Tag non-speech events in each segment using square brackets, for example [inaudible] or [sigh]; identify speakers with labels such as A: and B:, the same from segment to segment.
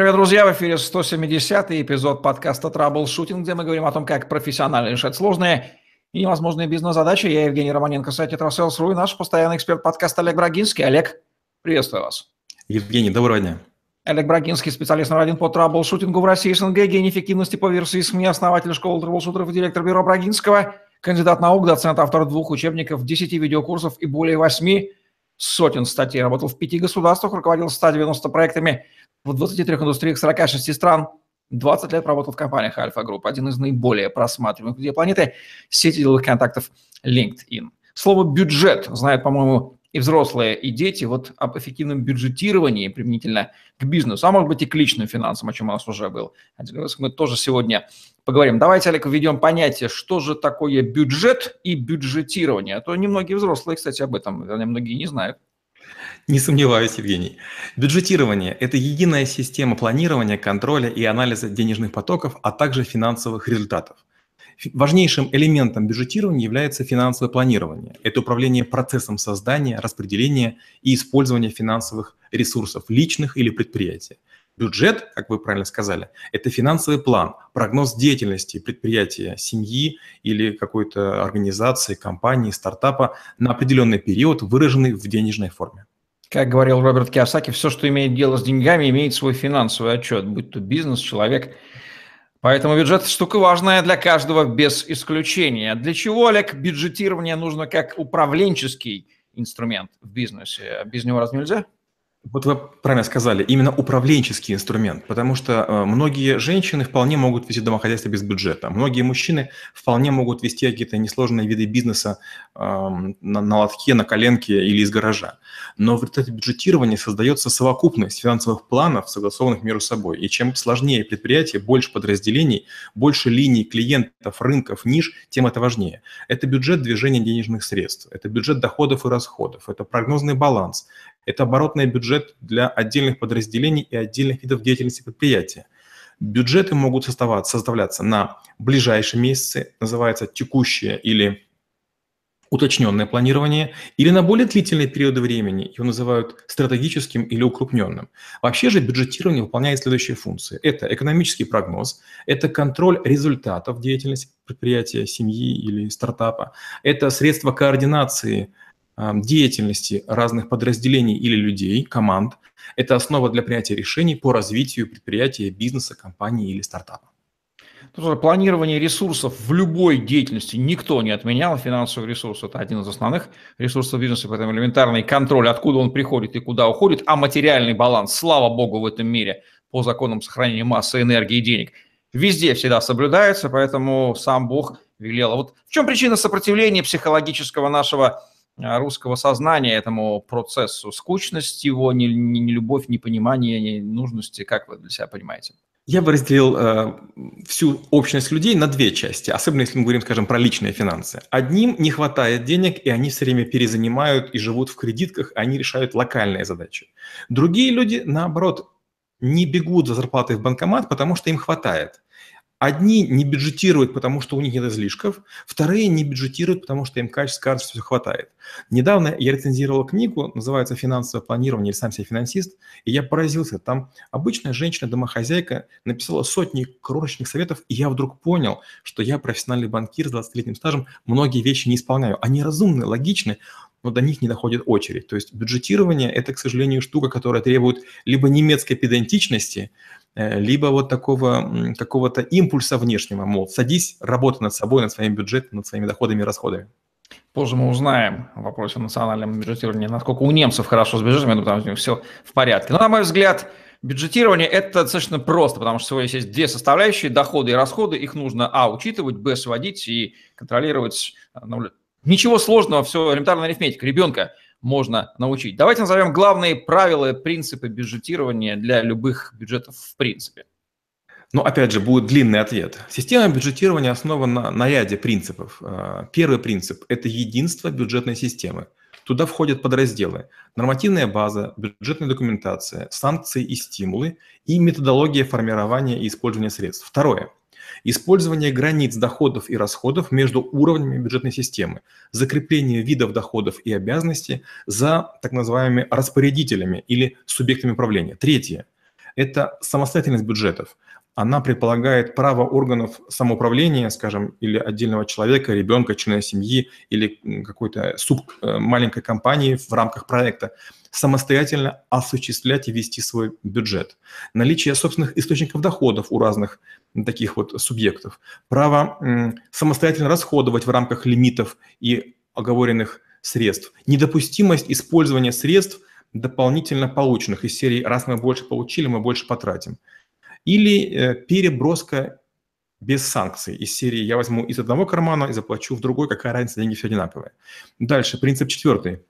A: Привет, друзья! В эфире 170 эпизод подкаста «Траблшутинг», где мы говорим о том, как профессионально решать сложные и невозможные бизнес-задачи. Я Евгений Романенко, сайт «Tetrasales.ru» и наш постоянный эксперт подкаста Олег Брагинский. Олег, приветствую вас.
B: Евгений, доброго дня.
A: Олег Брагинский, специалист номер один по траблшутингу в России, СНГ, гений эффективности по версии СМИ, основатель школы траблшутеров и директор бюро Брагинского, кандидат наук, доцент, автор двух учебников, 10 видеокурсов и более 8 сотен статей. Работал в пяти государствах, руководил 190 проектами – в 23 индустриях 46 стран 20 лет работал в компаниях Альфа Групп, один из наиболее просматриваемых людей планеты, сети деловых контактов LinkedIn. Слово «бюджет» знают, по-моему, и взрослые, и дети. Вот об эффективном бюджетировании применительно к бизнесу, а может быть и к личным финансам, о чем у нас уже был. Мы тоже сегодня поговорим. Давайте, Олег, введем понятие, что же такое бюджет и бюджетирование. А то немногие взрослые, кстати, об этом, вернее, многие не знают.
B: Не сомневаюсь, Евгений. Бюджетирование – это единая система планирования, контроля и анализа денежных потоков, а также финансовых результатов. Важнейшим элементом бюджетирования является финансовое планирование. Это управление процессом создания, распределения и использования финансовых ресурсов личных или предприятия. Бюджет, как вы правильно сказали, это финансовый план, прогноз деятельности предприятия, семьи или какой-то организации, компании, стартапа на определенный период, выраженный в денежной форме.
A: Как говорил Роберт Киосаки, все, что имеет дело с деньгами, имеет свой финансовый отчет, будь то бизнес, человек. Поэтому бюджет – штука важная для каждого без исключения. Для чего, Олег, бюджетирование нужно как управленческий инструмент в бизнесе? Без него раз нельзя?
B: Вот вы правильно сказали, именно управленческий инструмент, потому что э, многие женщины вполне могут вести домохозяйство без бюджета, многие мужчины вполне могут вести какие-то несложные виды бизнеса э, на, на лотке, на коленке или из гаража. Но в результате бюджетирования создается совокупность финансовых планов, согласованных между собой. И чем сложнее предприятие, больше подразделений, больше линий клиентов, рынков, ниш, тем это важнее. Это бюджет движения денежных средств, это бюджет доходов и расходов, это прогнозный баланс, это оборотный бюджет для отдельных подразделений и отдельных видов деятельности предприятия. Бюджеты могут составляться на ближайшие месяцы, называется текущее или уточненное планирование, или на более длительные периоды времени, его называют стратегическим или укрупненным. Вообще же бюджетирование выполняет следующие функции. Это экономический прогноз, это контроль результатов деятельности предприятия, семьи или стартапа, это средства координации деятельности разных подразделений или людей, команд. Это основа для принятия решений по развитию предприятия, бизнеса, компании или стартапа.
A: Планирование ресурсов в любой деятельности никто не отменял. Финансовый ресурс – это один из основных ресурсов бизнеса, поэтому элементарный контроль, откуда он приходит и куда уходит, а материальный баланс, слава богу, в этом мире по законам сохранения массы, энергии и денег, везде всегда соблюдается, поэтому сам Бог велел. А вот в чем причина сопротивления психологического нашего русского сознания этому процессу? Скучность его, не, не, не любовь, непонимание, не нужности, как вы для себя понимаете?
B: Я бы разделил э, всю общность людей на две части, особенно если мы говорим, скажем, про личные финансы. Одним не хватает денег, и они все время перезанимают и живут в кредитках, они решают локальные задачи. Другие люди, наоборот, не бегут за зарплатой в банкомат, потому что им хватает. Одни не бюджетируют, потому что у них нет излишков, вторые не бюджетируют, потому что им качество кажется, все хватает. Недавно я рецензировал книгу, называется «Финансовое планирование» или «Сам себе финансист», и я поразился. Там обычная женщина-домохозяйка написала сотни крошечных советов, и я вдруг понял, что я профессиональный банкир с 20-летним стажем, многие вещи не исполняю. Они разумны, логичны, но до них не доходит очередь. То есть бюджетирование – это, к сожалению, штука, которая требует либо немецкой педантичности, э, либо вот такого какого-то импульса внешнего, мол, садись, работай над собой, над своим бюджетом, над своими доходами и расходами.
A: Позже мы узнаем в вопросе национального бюджетирования, насколько у немцев хорошо с бюджетом, потому что у них все в порядке. Но, на мой взгляд, бюджетирование – это достаточно просто, потому что всего есть две составляющие – доходы и расходы. Их нужно, а, учитывать, б, сводить и контролировать, Ничего сложного, все элементарная арифметика. Ребенка можно научить. Давайте назовем главные правила, принципы бюджетирования для любых бюджетов в принципе.
B: Ну, опять же, будет длинный ответ. Система бюджетирования основана на ряде принципов. А, первый принцип – это единство бюджетной системы. Туда входят подразделы – нормативная база, бюджетная документация, санкции и стимулы и методология формирования и использования средств. Второе использование границ доходов и расходов между уровнями бюджетной системы, закрепление видов доходов и обязанностей за так называемыми распорядителями или субъектами управления. Третье Это самостоятельность бюджетов она предполагает право органов самоуправления, скажем, или отдельного человека, ребенка, члена семьи или какой-то суб э, маленькой компании в рамках проекта самостоятельно осуществлять и вести свой бюджет. Наличие собственных источников доходов у разных таких вот субъектов. Право самостоятельно расходовать в рамках лимитов и оговоренных средств. Недопустимость использования средств дополнительно полученных из серии «раз мы больше получили, мы больше потратим» или э, переброска без санкций из серии «я возьму из одного кармана и заплачу в другой, какая разница, деньги все одинаковые». Дальше, принцип четвертый.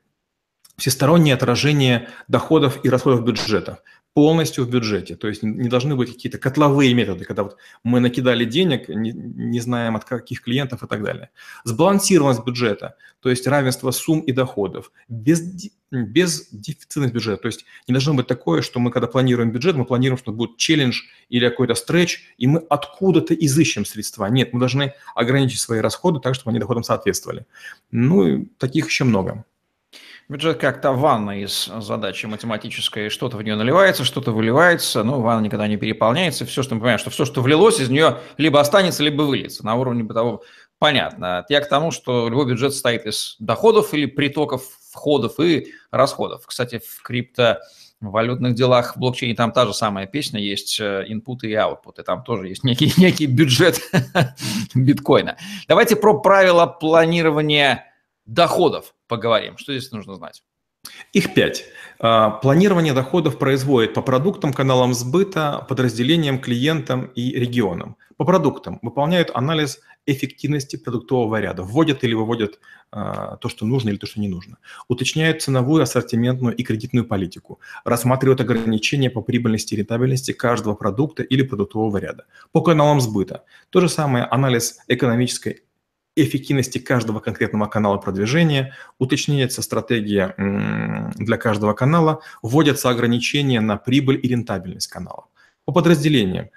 B: Всестороннее отражение доходов и расходов бюджета полностью в бюджете. То есть не должны быть какие-то котловые методы, когда вот мы накидали денег, не, не знаем от каких клиентов и так далее. Сбалансированность бюджета, то есть равенство сумм и доходов, без, без дефицитность бюджета. То есть не должно быть такое, что мы, когда планируем бюджет, мы планируем, что будет челлендж или какой-то стретч, и мы откуда-то изыщем средства. Нет, мы должны ограничить свои расходы так, чтобы они доходам соответствовали. Ну, таких еще много.
A: Бюджет как-то ванна из задачи математической. Что-то в нее наливается, что-то выливается. Ну, ванна никогда не переполняется. Все, что мы понимаем, что все, что влилось, из нее либо останется, либо выльется. На уровне того понятно. Я к тому, что любой бюджет состоит из доходов или притоков входов и расходов. Кстати, в крипто валютных делах в блокчейне там та же самая песня, есть э, инпуты и аутпуты, там тоже есть некий, [laughs] некий бюджет [laughs] биткоина. Давайте про правила планирования доходов поговорим. Что здесь нужно знать?
B: Их пять. А, планирование доходов производит по продуктам, каналам сбыта, подразделениям, клиентам и регионам. По продуктам выполняют анализ эффективности продуктового ряда, вводят или выводят э, то, что нужно или то, что не нужно. Уточняют ценовую, ассортиментную и кредитную политику, рассматривают ограничения по прибыльности и рентабельности каждого продукта или продуктового ряда. По каналам сбыта то же самое анализ экономической эффективности каждого конкретного канала продвижения, уточняется стратегия для каждого канала, вводятся ограничения на прибыль и рентабельность канала. По подразделениям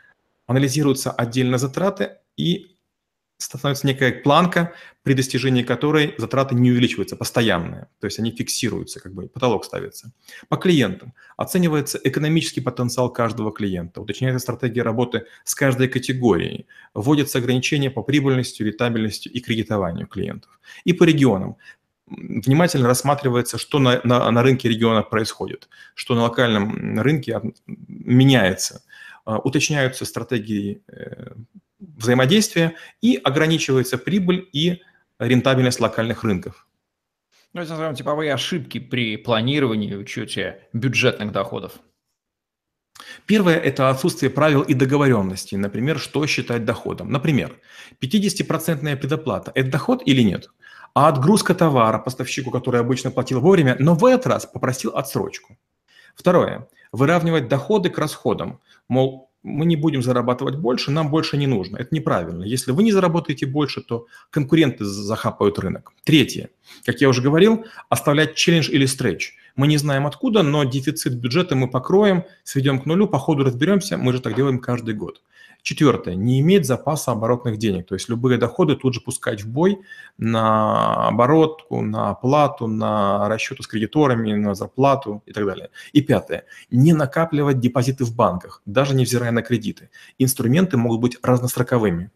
B: анализируются отдельно затраты и становится некая планка, при достижении которой затраты не увеличиваются, постоянные, то есть они фиксируются, как бы потолок ставится. По клиентам оценивается экономический потенциал каждого клиента, уточняется стратегия работы с каждой категорией, вводятся ограничения по прибыльности, рентабельности и кредитованию клиентов. И по регионам внимательно рассматривается, что на, на, на рынке региона происходит, что на локальном рынке меняется. А, уточняются стратегии э, взаимодействия и ограничивается прибыль и рентабельность локальных рынков.
A: Ну, назовем типовые ошибки при планировании и учете бюджетных доходов.
B: Первое – это отсутствие правил и договоренностей. Например, что считать доходом. Например, 50% предоплата – это доход или нет? А отгрузка товара поставщику, который обычно платил вовремя, но в этот раз попросил отсрочку. Второе – выравнивать доходы к расходам. Мол, мы не будем зарабатывать больше, нам больше не нужно. Это неправильно. Если вы не заработаете больше, то конкуренты захапают рынок. Третье. Как я уже говорил, оставлять челлендж или стретч. Мы не знаем откуда, но дефицит бюджета мы покроем, сведем к нулю, по ходу разберемся, мы же так делаем каждый год. Четвертое. Не иметь запаса оборотных денег. То есть любые доходы тут же пускать в бой на оборотку, на оплату, на расчеты с кредиторами, на зарплату и так далее. И пятое. Не накапливать депозиты в банках, даже невзирая на кредиты. Инструменты могут быть разностроковыми.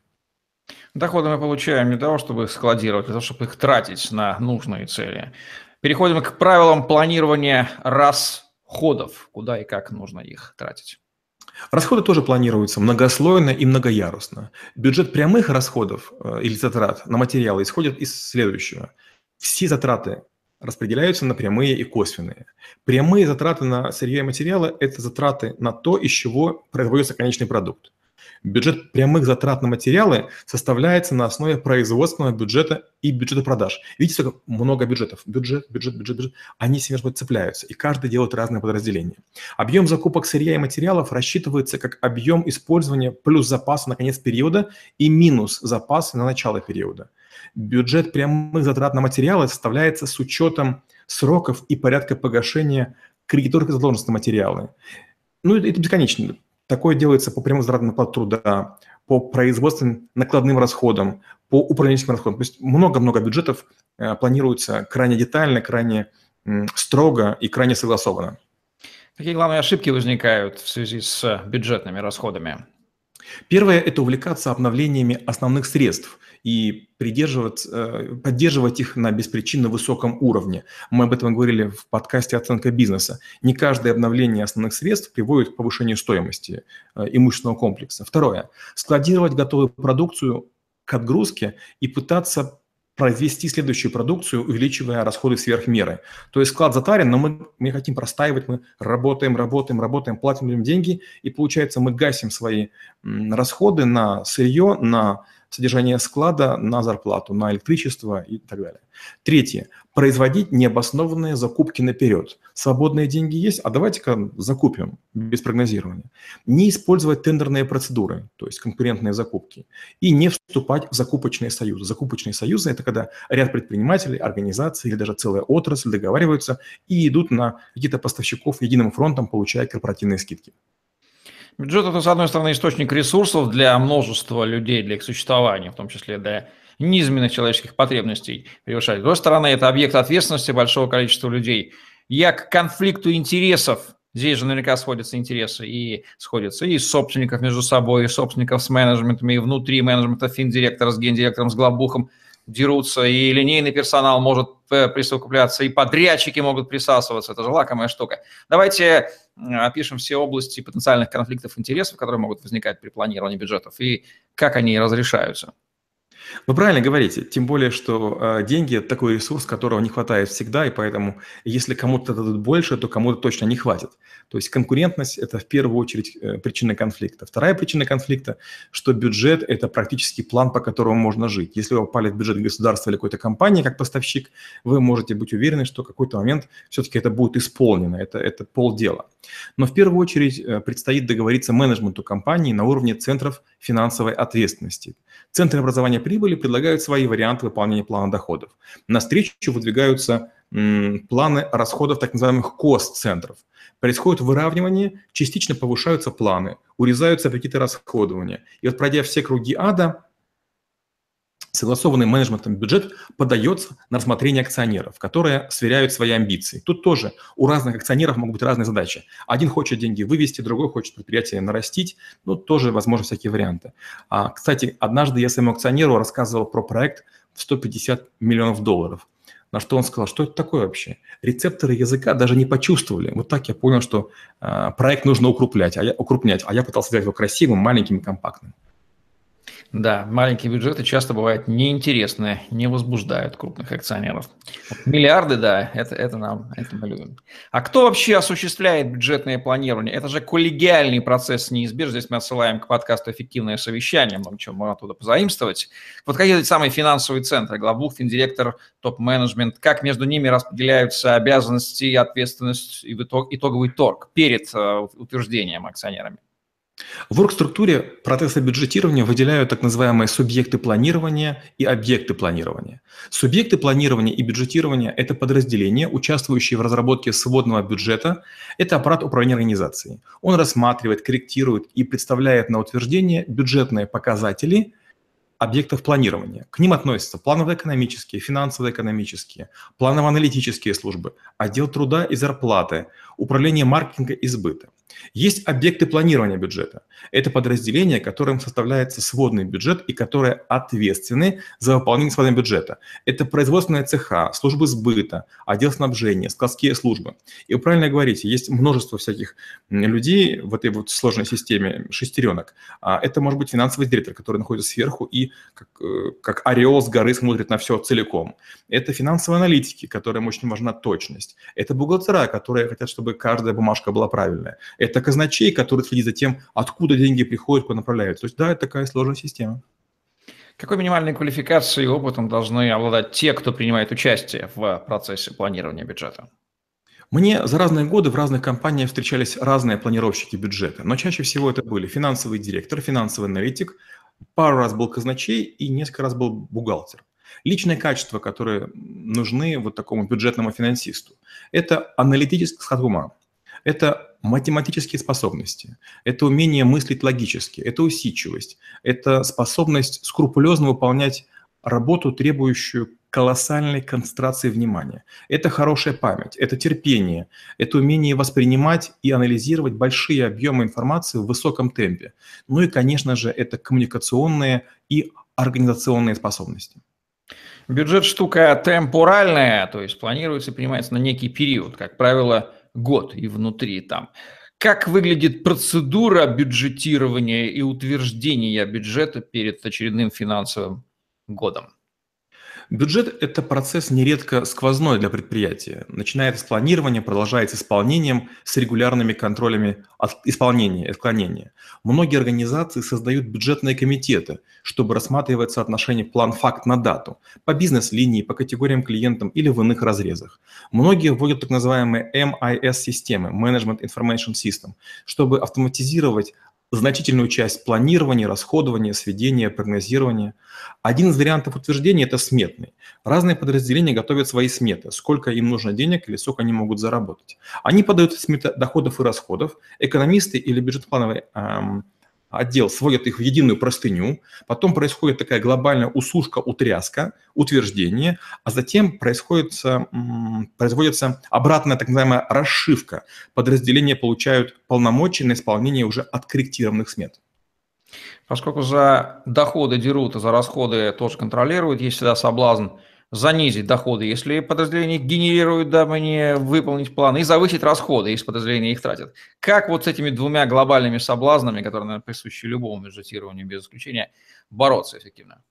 A: Доходы мы получаем для того, чтобы их складировать, а для того, чтобы их тратить на нужные цели. Переходим к правилам планирования расходов. Куда и как нужно их тратить.
B: Расходы тоже планируются многослойно и многоярусно. Бюджет прямых расходов э, или затрат на материалы исходит из следующего. Все затраты распределяются на прямые и косвенные. Прямые затраты на сырье и материалы – это затраты на то, из чего производится конечный продукт. Бюджет прямых затрат на материалы составляется на основе производственного бюджета и бюджета продаж. Видите, сколько много бюджетов. Бюджет, бюджет, бюджет, бюджет. Они все между цепляются, и каждый делает разные подразделения. Объем закупок сырья и материалов рассчитывается как объем использования плюс запас на конец периода и минус запас на начало периода. Бюджет прямых затрат на материалы составляется с учетом сроков и порядка погашения кредиторных задолженностей на материалы. Ну, это бесконечно. Такое делается по прямым затратам на труда, по производственным накладным расходам, по управленческим расходам. То есть много-много бюджетов э, планируется крайне детально, крайне строго и крайне согласованно.
A: Какие главные ошибки возникают в связи с бюджетными расходами?
B: Первое – это увлекаться обновлениями основных средств и придерживаться, э, поддерживать их на беспричинно высоком уровне. Мы об этом говорили в подкасте «Оценка бизнеса». Не каждое обновление основных средств приводит к повышению стоимости э, имущественного комплекса. Второе – складировать готовую продукцию к отгрузке и пытаться произвести следующую продукцию, увеличивая расходы сверх меры. То есть склад затарен, но мы мы хотим простаивать, мы работаем, работаем, работаем, платим людям деньги, и получается мы гасим свои расходы на сырье, на содержание склада на зарплату, на электричество и так далее. Третье. Производить необоснованные закупки наперед. Свободные деньги есть, а давайте-ка закупим без прогнозирования. Не использовать тендерные процедуры, то есть конкурентные закупки. И не вступать в закупочные союзы. Закупочные союзы – это когда ряд предпринимателей, организаций или даже целая отрасль договариваются и идут на каких-то поставщиков единым фронтом, получая корпоративные скидки.
A: Бюджет – это, с одной стороны, источник ресурсов для множества людей, для их существования, в том числе для низменных человеческих потребностей превышать. С другой стороны, это объект ответственности большого количества людей. Я к конфликту интересов, здесь же наверняка сходятся интересы, и сходятся и собственников между собой, и собственников с менеджментами, и внутри менеджмента, финдиректора с гендиректором, с главбухом дерутся, и линейный персонал может э, присовокупляться, и подрядчики могут присасываться. Это же лакомая штука. Давайте опишем все области потенциальных конфликтов интересов, которые могут возникать при планировании бюджетов, и как они разрешаются.
B: Вы правильно говорите, тем более, что э, деньги – это такой ресурс, которого не хватает всегда, и поэтому если кому-то дадут больше, то кому-то точно не хватит. То есть конкурентность – это в первую очередь э, причина конфликта. Вторая причина конфликта, что бюджет – это практически план, по которому можно жить. Если вы попали в бюджет государства или какой-то компании как поставщик, вы можете быть уверены, что в какой-то момент все-таки это будет исполнено, это, это полдела. Но в первую очередь э, предстоит договориться менеджменту компании на уровне центров финансовой ответственности. Центры образования прибыли предлагают свои варианты выполнения плана доходов. На встречу выдвигаются планы расходов так называемых кост-центров. Происходит выравнивание, частично повышаются планы, урезаются аппетиты расходования. И вот пройдя все круги ада, согласованный менеджментом бюджет подается на рассмотрение акционеров, которые сверяют свои амбиции. Тут тоже у разных акционеров могут быть разные задачи. Один хочет деньги вывести, другой хочет предприятие нарастить. Ну, тоже возможны всякие варианты. А, кстати, однажды я своему акционеру рассказывал про проект в 150 миллионов долларов. На что он сказал, что это такое вообще? Рецепторы языка даже не почувствовали. Вот так я понял, что э, проект нужно укруплять, а я, укрупнять, а я пытался сделать его красивым, маленьким и компактным.
A: Да, маленькие бюджеты часто бывают неинтересные, не возбуждают крупных акционеров. Миллиарды, да, это, это, нам, это мы любим. А кто вообще осуществляет бюджетное планирование? Это же коллегиальный процесс неизбежен. Здесь мы отсылаем к подкасту «Эффективное совещание», много чего можно оттуда позаимствовать. Вот какие самые финансовые центры, главбух, финдиректор, топ-менеджмент, как между ними распределяются обязанности, ответственность и итог, итоговый торг перед uh, утверждением акционерами?
B: В оргструктуре процесса бюджетирования выделяют так называемые субъекты планирования и объекты планирования. Субъекты планирования и бюджетирования – это подразделения, участвующие в разработке сводного бюджета. Это аппарат управления организацией. Он рассматривает, корректирует и представляет на утверждение бюджетные показатели объектов планирования. К ним относятся планово-экономические, финансово-экономические, планово-аналитические службы, отдел труда и зарплаты, управление маркетинга и сбыта. Есть объекты планирования бюджета. Это подразделения, которым составляется сводный бюджет и которые ответственны за выполнение сводного бюджета. Это производственная цеха, службы сбыта, отдел снабжения, складские службы. И вы правильно говорите, есть множество всяких людей в этой вот сложной системе шестеренок. А это может быть финансовый директор, который находится сверху и как, э, как ореол с горы смотрит на все целиком. Это финансовые аналитики, которым очень важна точность. Это бухгалтера, которые хотят, чтобы каждая бумажка была правильная это казначей, который следит за тем, откуда деньги приходят, куда направляются. То есть да, это такая сложная система.
A: Какой минимальной квалификацией и опытом должны обладать те, кто принимает участие в процессе планирования бюджета?
B: Мне за разные годы в разных компаниях встречались разные планировщики бюджета, но чаще всего это были финансовый директор, финансовый аналитик, пару раз был казначей и несколько раз был бухгалтер. Личные качества, которые нужны вот такому бюджетному финансисту, это аналитический склад ума, это математические способности, это умение мыслить логически, это усидчивость, это способность скрупулезно выполнять работу, требующую колоссальной концентрации внимания. Это хорошая память, это терпение, это умение воспринимать и анализировать большие объемы информации в высоком темпе. Ну и, конечно же, это коммуникационные и организационные способности.
A: Бюджет штука темпоральная, то есть планируется и принимается на некий период, как правило, год и внутри там. Как выглядит процедура бюджетирования и утверждения бюджета перед очередным финансовым годом?
B: Бюджет – это процесс нередко сквозной для предприятия. Начинается с планирования, продолжается исполнением с регулярными контролями от исполнения и отклонения. Многие организации создают бюджетные комитеты, чтобы рассматривать соотношение план-факт на дату, по бизнес-линии, по категориям клиентам или в иных разрезах. Многие вводят так называемые MIS-системы – Management Information System, чтобы автоматизировать значительную часть планирования, расходования, сведения, прогнозирования. Один из вариантов утверждения – это сметный. Разные подразделения готовят свои сметы, сколько им нужно денег или сколько они могут заработать. Они подают сметы доходов и расходов. Экономисты или бюджетоплановые эм, отдел сводит их в единую простыню, потом происходит такая глобальная усушка, утряска, утверждение, а затем происходит, производится обратная так называемая расшивка. Подразделения получают полномочия на исполнение уже откорректированных смет.
A: Поскольку за доходы дерут, а за расходы тоже контролируют, есть всегда соблазн – занизить доходы, если подразделение генерирует, дабы не выполнить план, и завысить расходы, если подразделение их тратит. Как вот с этими двумя глобальными соблазнами, которые, наверное, присущи любому бюджетированию без исключения, бороться эффективно?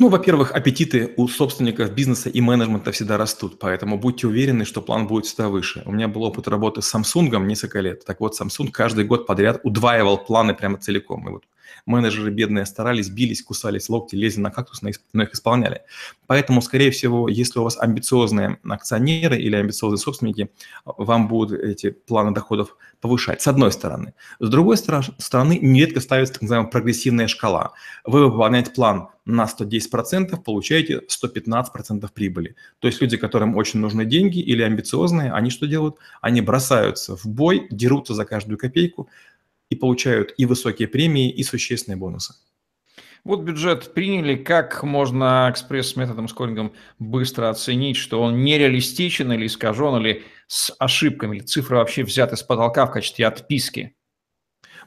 B: Ну, во-первых, аппетиты у собственников бизнеса и менеджмента всегда растут, поэтому будьте уверены, что план будет всегда выше. У меня был опыт работы с Samsung несколько лет. Так вот, Samsung каждый год подряд удваивал планы прямо целиком. И вот менеджеры бедные старались, бились, кусались локти, лезли на кактус, но их исполняли. Поэтому, скорее всего, если у вас амбициозные акционеры или амбициозные собственники, вам будут эти планы доходов повышать, с одной стороны. С другой стороны, нередко ставится так называемая прогрессивная шкала. Вы выполняете план на 110%, получаете 115% прибыли. То есть люди, которым очень нужны деньги или амбициозные, они что делают? Они бросаются в бой, дерутся за каждую копейку, и получают и высокие премии, и существенные бонусы.
A: Вот бюджет приняли, как можно экспресс-методом скорингом быстро оценить, что он нереалистичен или искажен, или с ошибками, или цифры вообще взяты с потолка в качестве отписки?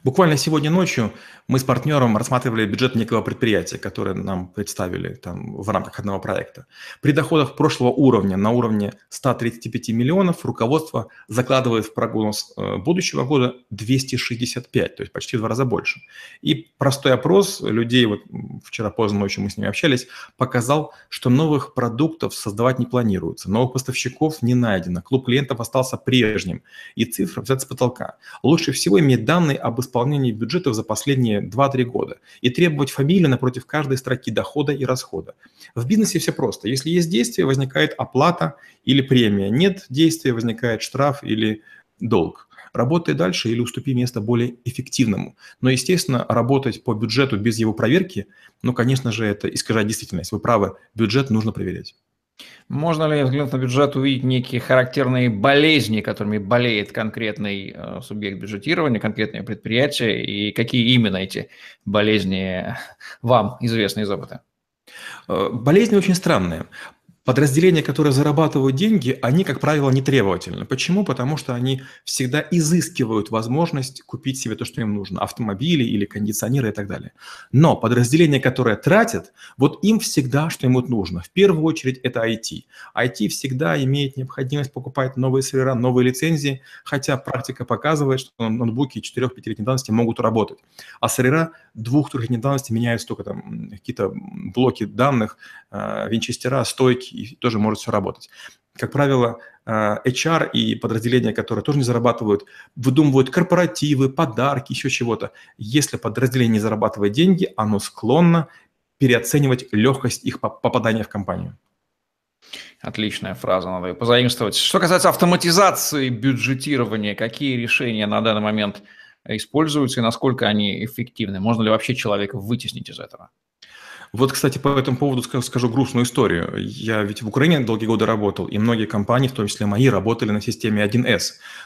B: Буквально сегодня ночью мы с партнером рассматривали бюджет некого предприятия, которое нам представили там, в рамках одного проекта. При доходах прошлого уровня на уровне 135 миллионов руководство закладывает в прогноз э, будущего года 265, то есть почти в два раза больше. И простой опрос людей, вот вчера поздно ночью мы с ними общались, показал, что новых продуктов создавать не планируется, новых поставщиков не найдено, клуб клиентов остался прежним, и цифра взята с потолка. Лучше всего иметь данные об исполнении исполнении бюджетов за последние 2-3 года и требовать фамилию напротив каждой строки дохода и расхода. В бизнесе все просто. Если есть действие, возникает оплата или премия. Нет действия, возникает штраф или долг. Работай дальше или уступи место более эффективному. Но, естественно, работать по бюджету без его проверки, ну, конечно же, это искажать действительность. Вы правы, бюджет нужно проверять.
A: Можно ли, взглянув на бюджет, увидеть некие характерные болезни, которыми болеет конкретный э, субъект бюджетирования, конкретное предприятие, и какие именно эти болезни [laughs] вам известны из опыта?
B: Э, болезни очень странные. Подразделения, которые зарабатывают деньги, они, как правило, не требовательны. Почему? Потому что они всегда изыскивают возможность купить себе то, что им нужно. Автомобили или кондиционеры и так далее. Но подразделения, которые тратят, вот им всегда что им нужно. В первую очередь это IT. IT всегда имеет необходимость покупать новые сервера, новые лицензии, хотя практика показывает, что ноутбуки 4-5-летней давности могут работать. А сервера 2-3-летней давности меняют только там какие-то блоки данных, э, винчестера, стойки и тоже может все работать. Как правило, э, HR и подразделения, которые тоже не зарабатывают, выдумывают корпоративы, подарки, еще чего-то. Если подразделение не зарабатывает деньги, оно склонно переоценивать легкость их попадания в компанию.
A: Отличная фраза, надо ее позаимствовать. Что касается автоматизации бюджетирования, какие решения на данный момент используются и насколько они эффективны? Можно ли вообще человека вытеснить из этого?
B: Вот, кстати, по этому поводу скажу грустную историю. Я ведь в Украине долгие годы работал, и многие компании, в том числе мои, работали на системе 1С.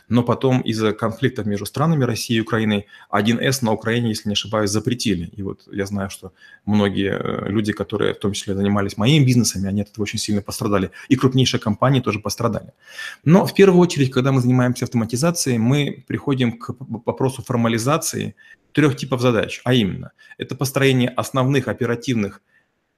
B: Но потом из-за конфликтов между странами России и Украиной 1С на Украине, если не ошибаюсь, запретили. И вот я знаю, что многие э, люди, которые в том числе занимались моими бизнесами, они от этого очень сильно пострадали. И крупнейшие компании тоже пострадали. Но в первую очередь, когда мы занимаемся автоматизацией, мы приходим к вопросу формализации трех типов задач, а именно это построение основных оперативных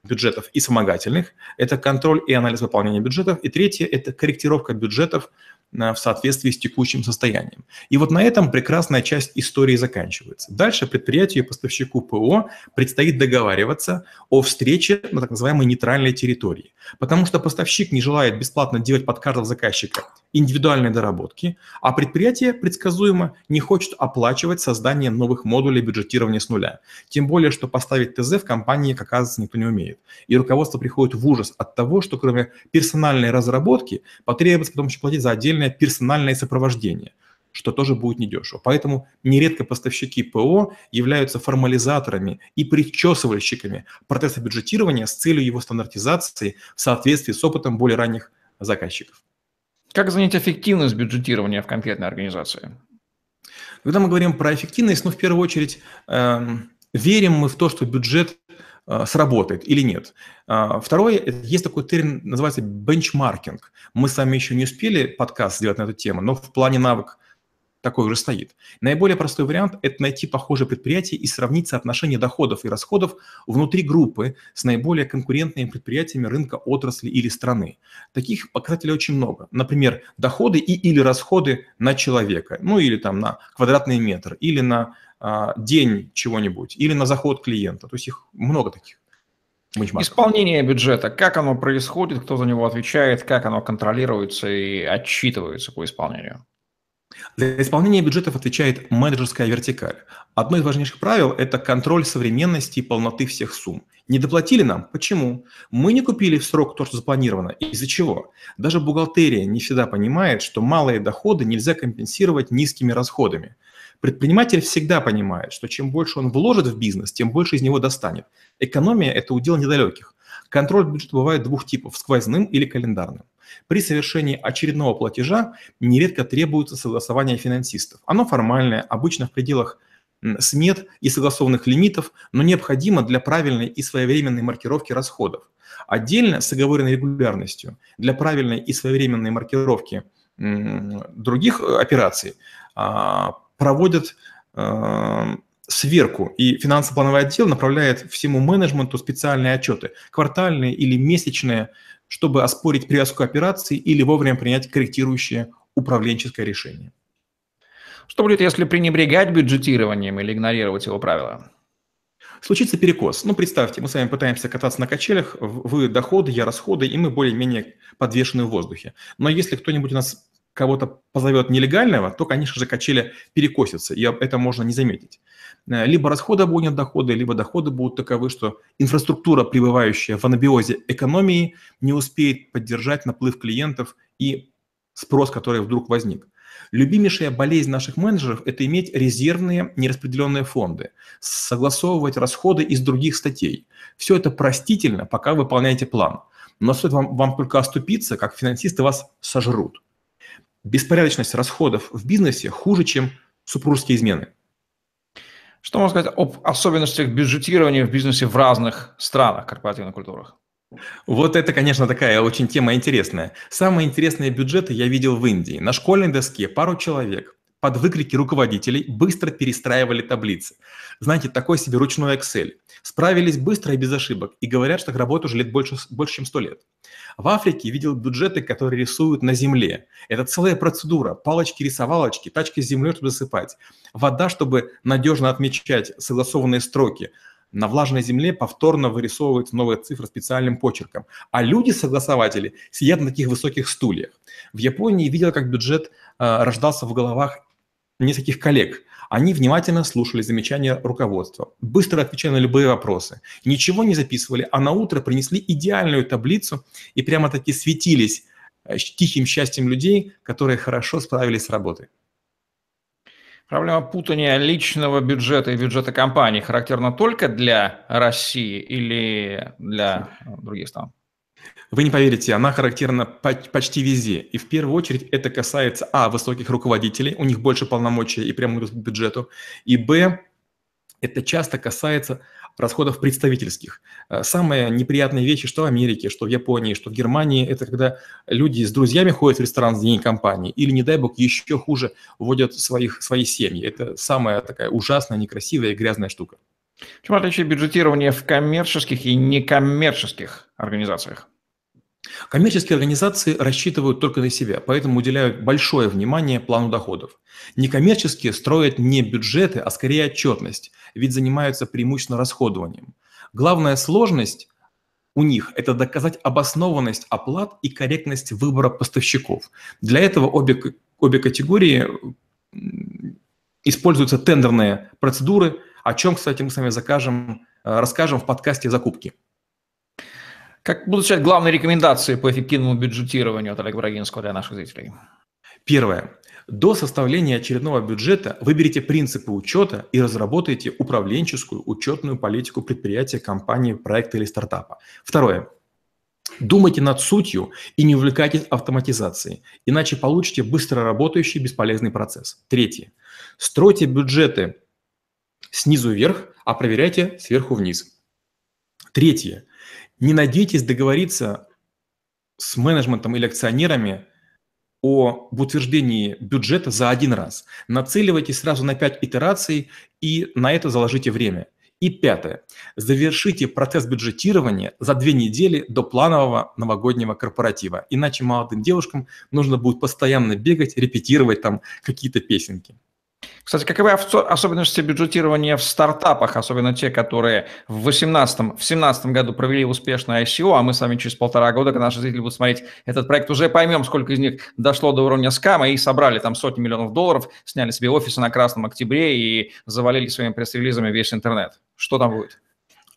B: бюджетов и вспомогательных, это контроль и анализ выполнения бюджетов, и третье – это корректировка бюджетов в соответствии с текущим состоянием. И вот на этом прекрасная часть истории заканчивается. Дальше предприятию и поставщику ПО предстоит договариваться о встрече на так называемой нейтральной территории. Потому что поставщик не желает бесплатно делать под каждого заказчика индивидуальные доработки, а предприятие предсказуемо не хочет оплачивать создание новых модулей бюджетирования с нуля. Тем более, что поставить ТЗ в компании, как оказывается, никто не умеет. И руководство приходит в ужас от того, что кроме персональной разработки потребуется потом еще платить за отдельное персональное сопровождение что тоже будет недешево. Поэтому нередко поставщики ПО являются формализаторами и причесывальщиками процесса бюджетирования с целью его стандартизации в соответствии с опытом более ранних заказчиков.
A: Как занять эффективность бюджетирования в конкретной организации?
B: Когда мы говорим про эффективность, ну, в первую очередь, э, верим мы в то, что бюджет э, сработает или нет. Э, второе, есть такой термин, называется бенчмаркинг. Мы с вами еще не успели подкаст сделать на эту тему, но в плане навык такой уже стоит. Наиболее простой вариант – это найти похожее предприятие и сравнить соотношение доходов и расходов внутри группы с наиболее конкурентными предприятиями рынка отрасли или страны. Таких показателей очень много. Например, доходы и или расходы на человека, ну или там на квадратный метр, или на а, день чего-нибудь, или на заход клиента. То есть их много таких.
A: Исполнение бюджета, как оно происходит, кто за него отвечает, как оно контролируется и отчитывается по исполнению?
B: За исполнение бюджетов отвечает менеджерская вертикаль. Одно из важнейших правил – это контроль современности и полноты всех сумм. Не доплатили нам? Почему? Мы не купили в срок то, что запланировано. Из-за чего? Даже бухгалтерия не всегда понимает, что малые доходы нельзя компенсировать низкими расходами. Предприниматель всегда понимает, что чем больше он вложит в бизнес, тем больше из него достанет. Экономия – это удел недалеких. Контроль бюджета бывает двух типов – сквозным или календарным. При совершении очередного платежа нередко требуется согласование финансистов. Оно формальное, обычно в пределах смет и согласованных лимитов, но необходимо для правильной и своевременной маркировки расходов. Отдельно с оговоренной регулярностью для правильной и своевременной маркировки других э, операций а, проводят э, сверку, и финансово-плановый отдел направляет всему менеджменту специальные отчеты, квартальные или месячные, чтобы оспорить привязку операции или вовремя принять корректирующее управленческое решение.
A: Что будет, если пренебрегать бюджетированием или игнорировать его правила?
B: Случится перекос. Ну, представьте, мы с вами пытаемся кататься на качелях, вы доходы, я расходы, и мы более-менее подвешены в воздухе. Но если кто-нибудь у нас кого-то позовет нелегального, то, конечно же, качели перекосятся, и это можно не заметить. Э, либо расходы обгонят доходы, либо доходы будут таковы, что инфраструктура, пребывающая в анабиозе экономии, не успеет поддержать наплыв клиентов и спрос, который вдруг возник. Любимейшая болезнь наших менеджеров – это иметь резервные нераспределенные фонды, согласовывать расходы из других статей. Все это простительно, пока вы выполняете план. Но стоит вам, вам только оступиться, как финансисты вас сожрут. Беспорядочность расходов в бизнесе хуже, чем супружеские измены.
A: Что можно сказать об особенностях бюджетирования в бизнесе в разных странах, корпоративных культурах?
B: Вот это, конечно, такая очень тема интересная. Самые интересные бюджеты я видел в Индии. На школьной доске пару человек под выкрики руководителей быстро перестраивали таблицы. Знаете, такой себе ручной Excel. Справились быстро и без ошибок. И говорят, что их работа уже лет больше, больше чем 100 лет. В Африке видел бюджеты, которые рисуют на земле. Это целая процедура. Палочки-рисовалочки, тачки с землей, чтобы засыпать. Вода, чтобы надежно отмечать согласованные строки. На влажной земле повторно вырисовываются новые цифры специальным почерком. А люди-согласователи сидят на таких высоких стульях. В Японии видел, как бюджет э, рождался в головах нескольких коллег. Они внимательно слушали замечания руководства, быстро отвечали на любые вопросы, ничего не записывали, а на утро принесли идеальную таблицу и прямо-таки светились э, тихим счастьем людей, которые хорошо справились с работой.
A: Проблема путания личного бюджета и бюджета компании характерна только для России или для других стран?
B: Вы не поверите, она характерна почти везде. И в первую очередь это касается, а, высоких руководителей, у них больше полномочий и прямо к бюджету, и, б, это часто касается расходов представительских. Э, самые неприятные вещи, что в Америке, что в Японии, что в Германии, это когда люди с друзьями ходят в ресторан с денег компании, или, не дай бог, еще хуже, вводят своих, свои семьи. Это самая такая ужасная, некрасивая и грязная штука.
A: Чем отличие бюджетирования в коммерческих и некоммерческих организациях?
B: Коммерческие организации рассчитывают только на себя, поэтому уделяют большое внимание плану доходов. Некоммерческие строят не бюджеты, а скорее отчетность, ведь занимаются преимущественно расходованием. Главная сложность у них – это доказать обоснованность оплат и корректность выбора поставщиков. Для этого обе, обе категории используются тендерные процедуры, о чем, кстати, мы с вами закажем, э, расскажем в подкасте «Закупки».
A: Как будут сейчас главные рекомендации по эффективному бюджетированию от Олега Брагинского для наших зрителей?
B: Первое. До составления очередного бюджета выберите принципы учета и разработайте управленческую учетную политику предприятия, компании, проекта или стартапа. Второе. Думайте над сутью и не увлекайтесь автоматизацией, иначе получите быстро работающий бесполезный процесс. Третье. Стройте бюджеты снизу вверх, а проверяйте сверху вниз. Третье. Не надейтесь договориться с менеджментом или акционерами о утверждении бюджета за один раз. Нацеливайтесь сразу на 5 итераций и на это заложите время. И пятое. Завершите процесс бюджетирования за две недели до планового новогоднего корпоратива. Иначе молодым девушкам нужно будет постоянно бегать, репетировать там какие-то песенки.
A: Кстати, каковы особенности бюджетирования в стартапах, особенно те, которые в 2018-2017 году провели успешное ICO, а мы с вами через полтора года, когда наши зрители будут смотреть этот проект, уже поймем, сколько из них дошло до уровня скама и собрали там сотни миллионов долларов, сняли себе офисы на Красном Октябре и завалили своими пресс-релизами весь интернет. Что там будет?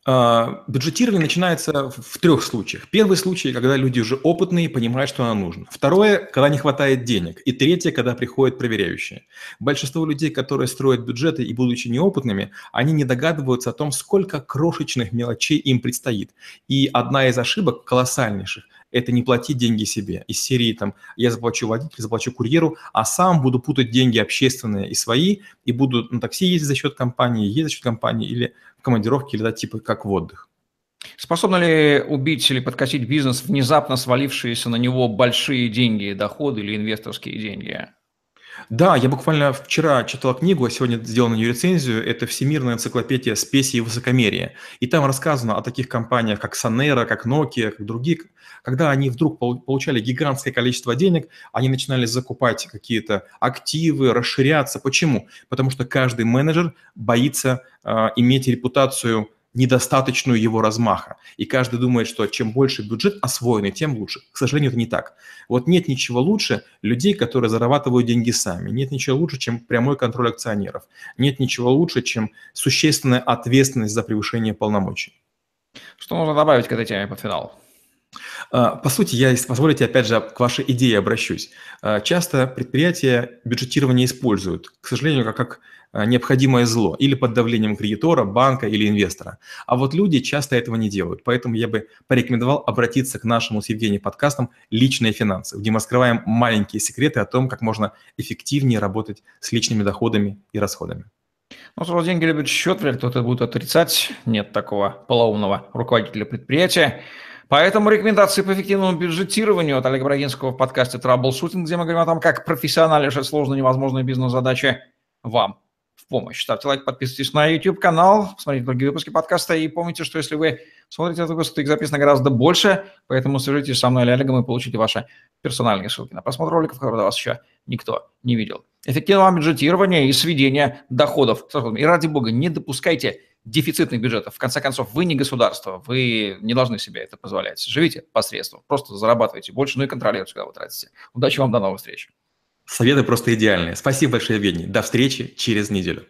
B: А, бюджетирование начинается в трех случаях. Первый случай, когда люди уже опытные, понимают, что нам нужно. Второе, когда не хватает денег. И третье, когда приходят проверяющие. Большинство людей, которые строят бюджеты и будучи неопытными, они не догадываются о том, сколько крошечных мелочей им предстоит. И одна из ошибок колоссальнейших это не платить деньги себе. Из серии там я заплачу водителю, заплачу курьеру, а сам буду путать деньги общественные и свои, и буду на такси ездить за счет компании, ездить за счет компании или в командировке летать типа как в отдых.
A: Способны ли убить или подкосить бизнес внезапно свалившиеся на него большие деньги, доходы или инвесторские деньги?
B: Да, я буквально вчера читал книгу, а сегодня сделал на нее рецензию. Это «Всемирная энциклопедия спеси и высокомерия». И там рассказано о таких компаниях, как Sonera, как Nokia, как другие. Когда они вдруг получали гигантское количество денег, они начинали закупать какие-то активы, расширяться. Почему? Потому что каждый менеджер боится э, иметь репутацию недостаточную его размаха. И каждый думает, что чем больше бюджет освоенный, тем лучше. К сожалению, это не так. Вот нет ничего лучше людей, которые зарабатывают деньги сами. Нет ничего лучше, чем прямой контроль акционеров. Нет ничего лучше, чем существенная ответственность за превышение полномочий.
A: Что можно добавить к этой теме под финал?
B: А, по сути, я, если позволите, опять же, к вашей идее обращусь. А, часто предприятия бюджетирование используют, к сожалению, как, как необходимое зло или под давлением кредитора, банка или инвестора. А вот люди часто этого не делают. Поэтому я бы порекомендовал обратиться к нашему с Евгением подкастам «Личные финансы», где мы скрываем маленькие секреты о том, как можно эффективнее работать с личными доходами и расходами.
A: Ну, сразу деньги любят счет, вряд ли кто-то будет отрицать. Нет такого полоумного руководителя предприятия. Поэтому рекомендации по эффективному бюджетированию от Олега Брагинского в подкасте «Траблшутинг», где мы говорим о том, как профессионально решать сложные невозможные бизнес-задачи вам помощь. Ставьте лайк, подписывайтесь на YouTube-канал, смотрите другие выпуски подкаста и помните, что если вы смотрите этот выпуск, то их записано гораздо больше, поэтому свяжитесь со мной или Олегом и получите ваши персональные ссылки на просмотр роликов, которые вас еще никто не видел. Эффективного бюджетирования и сведения доходов. И ради бога, не допускайте дефицитных бюджетов. В конце концов, вы не государство, вы не должны себе это позволять. Живите посредством, просто зарабатывайте больше, ну и контролируйте, когда вы тратите. Удачи вам, до новых встреч.
B: Советы просто идеальные. Спасибо большое, Евгений. До встречи через неделю.